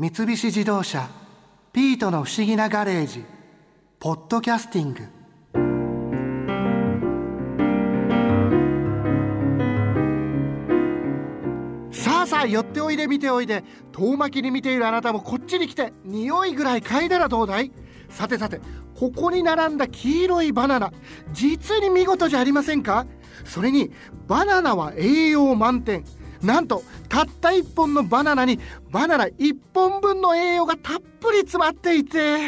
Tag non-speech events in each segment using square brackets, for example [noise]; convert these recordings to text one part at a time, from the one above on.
三菱自動車「ピートの不思議なガレージ」「ポッドキャスティング」さあさあ寄っておいで見ておいで遠巻きに見ているあなたもこっちに来て匂いぐらい嗅いだらどうだい？さてさてここに並んだ黄色いバナナ実に見事じゃありませんか？それにバナナは栄養満点。なんとたった1本のバナナにバナナ1本分の栄養がたっぷり詰まっていて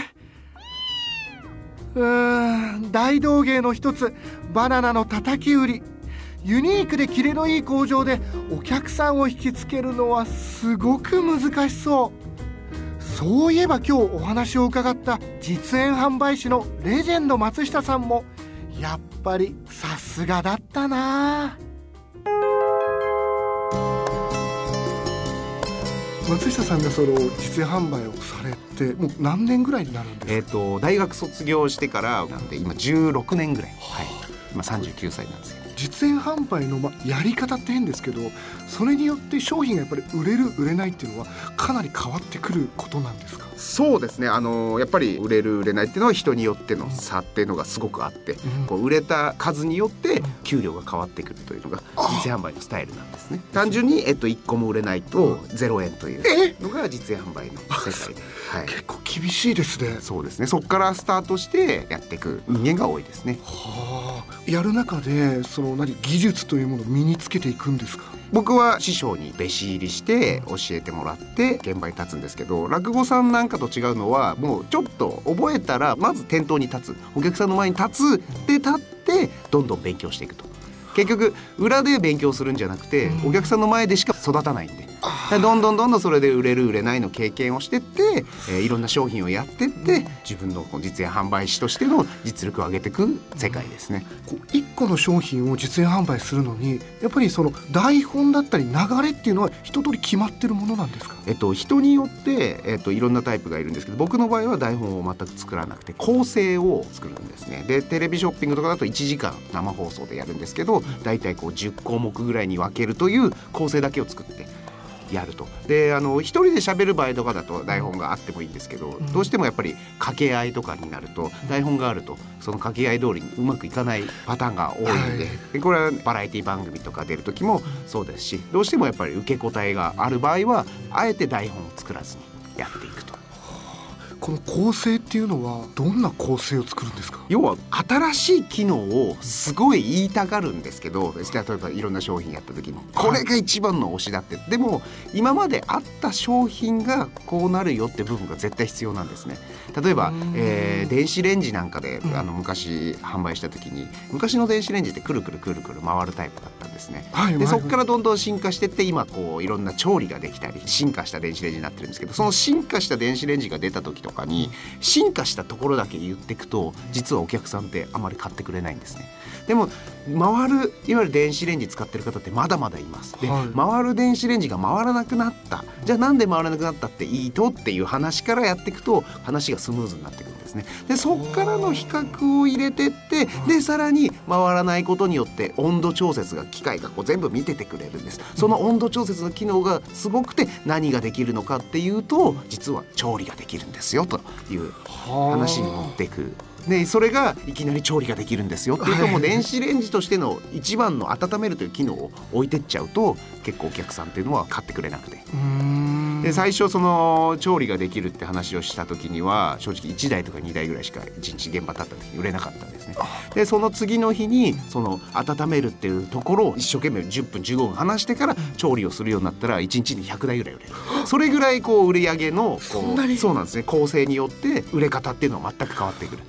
うーん大道芸の一つバナナのたたき売り。ユニークでキレのいい工場でお客さんを引きつけるのはすごく難しそう。そういえば今日お話を伺った実演販売士のレジェンド松下さんもやっぱりさすがだったな。あ松下さんがその実演販売をされてもう何年ぐらいになるんですか？えっ、と大学卒業してからなんで今16年ぐらい、はい、今39歳なんですけど。実演販売の、ま、やり方って変ですけどそれによって商品がやっぱり売れる売れないっていうのはかなり変わってくることなんですか？そうですね。あのやっぱり売れる売れないっていうのは人によっての差っていうのがすごくあって、うん。こう売れた数によって給料が変わってくるというのが実演販売のスタイルなんですね。単純に、えっと、1個も売れないと0円というのが実演販売の世界で、はい、結構厳しいですね。そうですね。そこからスタートしてやっていく人間が多いですね。はあ。やる中でその何技術というものを身につけていくんですか？僕は師匠に弟子入りして教えてもらって現場に立つんですけど落語さんなんかと違うのはもうちょっと覚えたらまず店頭に立つ。お客さんの前に立つで立ってどんどん勉強していくと。結局裏で勉強するんじゃなくてうん。お客さんの前でしか育たないんででどんどんどんどんそれで売れる売れないの経験をしてって、えーいろんな商品をやってって自分の実演販売士としての実力を上げていく世界ですね。こう1個の商品を実演販売するのにやっぱりその台本だったり流れっていうのは一通り決まってるものなんですか？えっと、人によって、えっと、いろんなタイプがいるんですけど僕の場合は台本を全く作らなくて構成を作るんですねでテレビショッピングとかだと1時間生放送でやるんですけど大体こう10項目ぐらいに分けるという構成だけを作ってやると。であの一人で喋る場合とかだと台本があってもいいんですけど、ん。どうしてもやっぱり掛け合いとかになると台本があるとその掛け合い通りにうまくいかないパターンが多いんで,、はい。でこれはバラエティ番組とか出る時もそうですしどうしてもやっぱり受け答えがある場合はあえて台本を作らずにやっていくと。この構成っていうのはどんな構成を作るんですか？要は新しい機能をすごい言いたがるんですけど例えばいろんな商品やった時に。これが一番の推しだって。でも今まであった商品がこうなるよって部分が絶対必要なんですね。例えばうん、えー電子レンジなんかでうん。あの昔販売した時に昔の電子レンジってくるくるくるくる回るタイプだったんですね。はいでそこからどんどん進化してって今こういろんな調理ができたり進化した電子レンジになってるんですけどその進化した電子レンジが出た時とかに進化したところだけ言っていくと実はお客さんってあまり買ってくれないんですね。でも回るいわゆる電子レンジ使ってる方ってまだまだいます。で、はい回る電子レンジが回らなくなったじゃあなんで回らなくなったっていいと？っていう話からやっていくと話がスムーズになっていくんですね。でそっからの比較を入れてってでさらに回らないことによって温度調節が機械がこう全部見ててくれるんです。その温度調節の機能がすごくて何ができるのかっていうと実は調理ができるんですよという話に持っていく。でそれがいきなり調理ができるんですよっていうともう電子レンジとしての一番の温めるという機能を置いてっちゃうと結構お客さんっていうのは買ってくれなくてで最初その調理ができるって話をした時には正直1台とか2台ぐらいしか1日現場立った時に売れなかったんですね。でその次の日にその温めるっていうところを一生懸命10分15分話してから調理をするようになったら1日に100台ぐらい売れる [laughs] それぐらいこう売り上げのこそんなに？うそうなんですね。構成によって売れ方っていうのは全く変わってくる。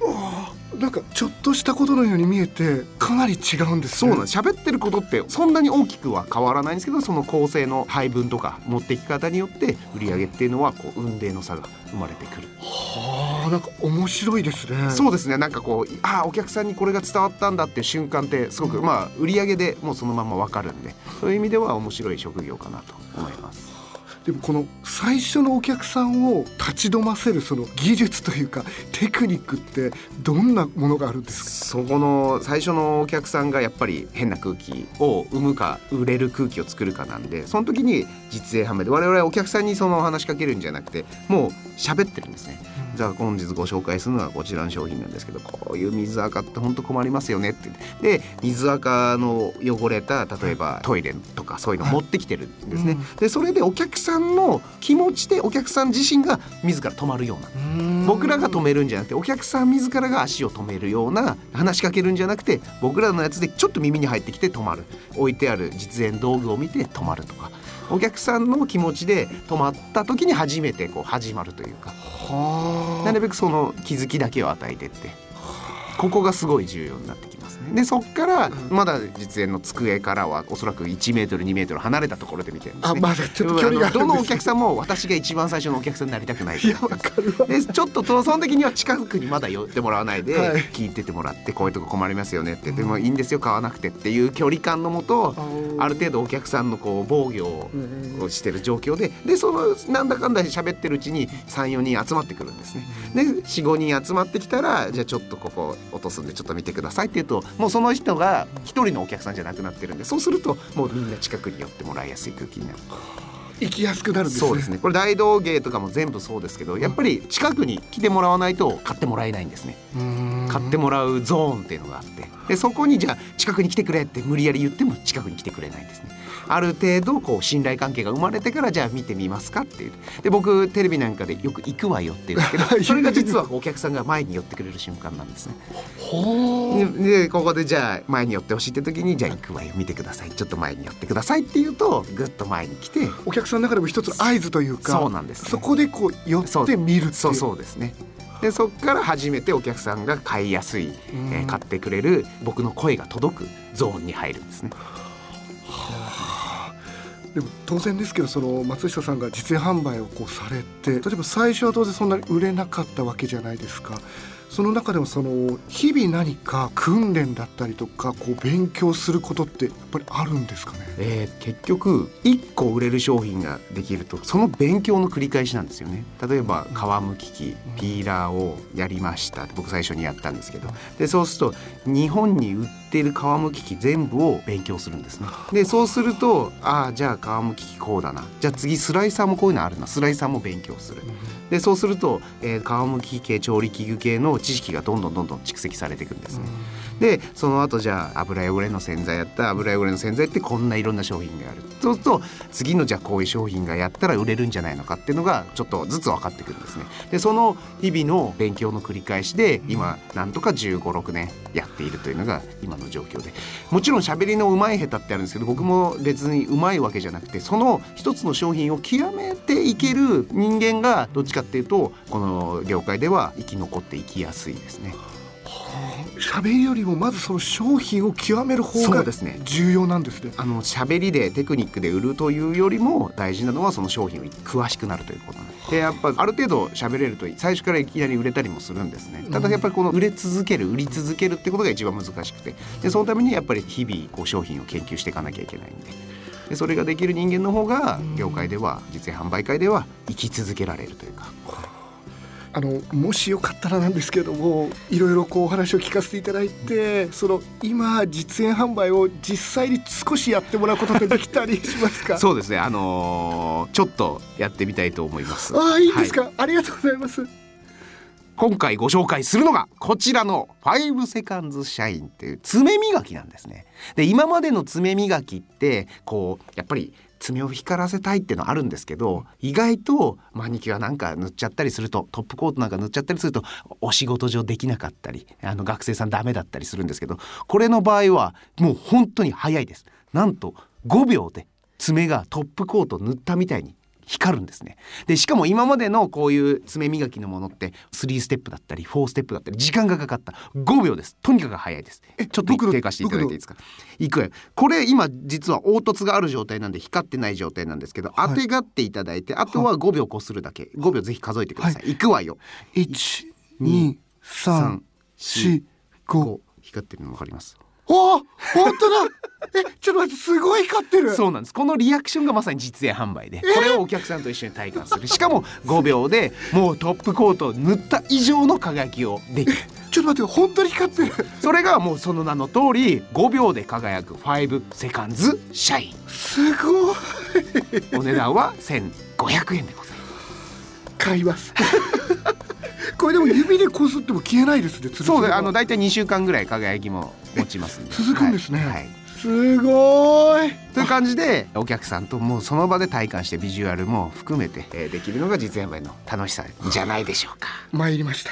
なんかちょっとしたことのように見えてかなり違うんですね。そうなんです。喋ってることってそんなに大きくは変わらないんですけどその構成の配分とか持っていき方によって売り上げっていうのはこう運命の差が生まれてくる。はあなんか面白いですね。そうですね。なんかこうああお客さんにこれが伝わったんだっていう瞬間ってすごく、まあ売り上げでもうそのまま分かるんでそういう意味では面白い職業かなと思います。でもこの最初のお客さんを立ち止ませるその技術というかテクニックってどんなものがあるんですか？そこの最初のお客さんがやっぱり変な空気を生むか売れる空気を作るかなんでその時に実演販売で我々はお客さんにその話しかけるんじゃなくてもう喋ってるんですね。じゃあ本日ご紹介するのはこちらの商品なんですけどこういう水垢って本当困りますよねって。で水垢の汚れた例えばトイレとかそういうの持ってきてるんですね。でそれでお客さんの気持ちでお客さん自身が自ら止まるような。僕らが止めるんじゃなくてお客さん自らが足を止めるような話しかけるんじゃなくて僕らのやつでちょっと耳に入ってきて止まる。置いてある実演道具を見て止まるとかお客さんの気持ちで止まった時に初めてこう始まるというか。なるべくその気づきだけを与えてってここがすごい重要になってきますね。でそっからまだ実演の机からはおそらく1メートル2メートル離れたところで見てるんですね。あまだちょっと距離がどのお客さんも私が一番最初のお客さんになりたくないいやわかるわ。でちょっととその時には近くにまだ寄ってもらわないで、はい。聞いててもらってこういうとこ困りますよねって。でもいいんですよ。買わなくてっていう距離感のもとある程度お客さんのこう防御ををしてる状況ででそのなんだかんだ喋ってるうちに34人集まってくるんですね。で45人集まってきたらじゃあちょっとここ落とすんでちょっと見てくださいって言うともうその人が1人のお客さんじゃなくなってるんでそうするともうみんな近くに寄ってもらいやすい空気になる。行きやすくなるんですね。そうですね。これ大道芸とかも全部そうですけどやっぱり近くに来てもらわないと買ってもらえないんですね。買ってもらうゾーンっていうのがあって。でそこにじゃあ近くに来てくれって無理やり言っても近くに来てくれないんですね。ある程度こう信頼関係が生まれてからじゃあ見てみますかっていう。で僕テレビなんかでよく行くわよって言うんですけどそれが実はお客さんが前に寄ってくれる瞬間なんですね。でここでじゃあ前に寄ってほしいって時にじゃあ行くわよ。見てください。ちょっと前に寄ってくださいって言うとぐっと前に来てお客さんの中でも一つの合図というかそうなんですねそこでこう寄って見るそうそうですね。でそこから初めてお客さんが買いやすい、えー買ってくれる僕の声が届くゾーンに入るんですね。でも当然ですけどその松下さんが実演販売をこうされて例えば最初は当然そんなに売れなかったわけじゃないですかその中でもその日々何か訓練だったりとかこう勉強することってやっぱりあるんですかね？えー結局1個売れる商品ができるとその勉強の繰り返しなんですよね。例えば皮むき器ピーラーをやりました僕最初にやったんですけど。でそうすると日本に売ってる皮むき器全部を勉強するんですね。でそうするとああじゃあ皮むき器こうだな。じゃあ次スライサーもこういうのあるな。スライサーも勉強する。でそうすると、えー皮むき系調理器具系の知識がどんどんどんどん蓄積されていくんですね。でその後じゃあ油汚れの洗剤やった。油汚れの洗剤ってこんないろんな商品がある。そうすると次のじゃあこういう商品がやったら売れるんじゃないのかっていうのがちょっとずつ分かってくるんですね。でその日々の勉強の繰り返しで今なんとか1 5 6年やっているというのが今のの状況でもちろん喋りのうまい下手ってあるんですけど僕も別にうまいわけじゃなくてその一つの商品を極めていける人間がどっちかっていうとこの業界では生き残っていきやすいですね。喋りよりもまずその商品を極める方が重要なんですね。あの喋りでテクニックで売るというよりも大事なのはその商品を詳しくなるということなんですでやっぱある程度喋れると最初からいきなり売れたりもするんですね。ただやっぱりこの売れ続ける売り続けるってことが一番難しくてでそのためにやっぱり日々こう商品を研究していかなきゃいけないんで。でそれができる人間の方が業界では実演販売会では生き続けられるというかあのもしよかったらなんですけれどもいろいろこうお話を聞かせていただいてその今実演販売を実際に少しやってもらうことってできたりしますか？そうですね。あのーちょっとやってみたいと思います。ああいいですはか、ありがとうございます。今回ご紹介するのがこちらの5セカンズシャインっていう爪磨きなんですね。で今までの爪磨きってこうやっぱり爪を光らせたいっていうのはあるんですけど意外とマニキュアなんか塗っちゃったりするとトップコートなんか塗っちゃったりするとお仕事上できなかったりあの学生さんダメだったりするんですけどこれの場合はもう本当に早いです。なんと5秒で爪がトップコート塗ったみたいに光るんですね。でしかも今までのこういう爪磨きのものって3ステップだったり4ステップだったり時間がかかった。5秒です。とにかく早いです。ちょっと低下していただいていいですか？いくわよ。これ今実は凹凸がある状態なんで光ってない状態なんですけど、はい。当てがっていただいてあとは5秒こするだけ。5秒ぜひ数えてください、い、くわよ。一二三四五。こう光ってるの分かります？お本当だ。えちょっと待ってすごい光ってる。そうなんです。このリアクションがまさに実演販売で。これをお客さんと一緒に体感する。しかも5秒でもうトップコートを塗った以上の輝きをできる。ちょっと待って本当に光ってる。それがもうその名の通り5秒で輝く5セカンズシャインすごい。お値段は1500円でございます。買いますこれでも指でこすっても消えないですね [laughs] そうであの大体2週間ぐらい輝きも持ちますんで。続くんですね。はい。はいすごい。という感じでお客さんともうその場で体感してビジュアルも含めて、えーできるのが実演売の楽しさじゃないでしょうか。[laughs] 参りました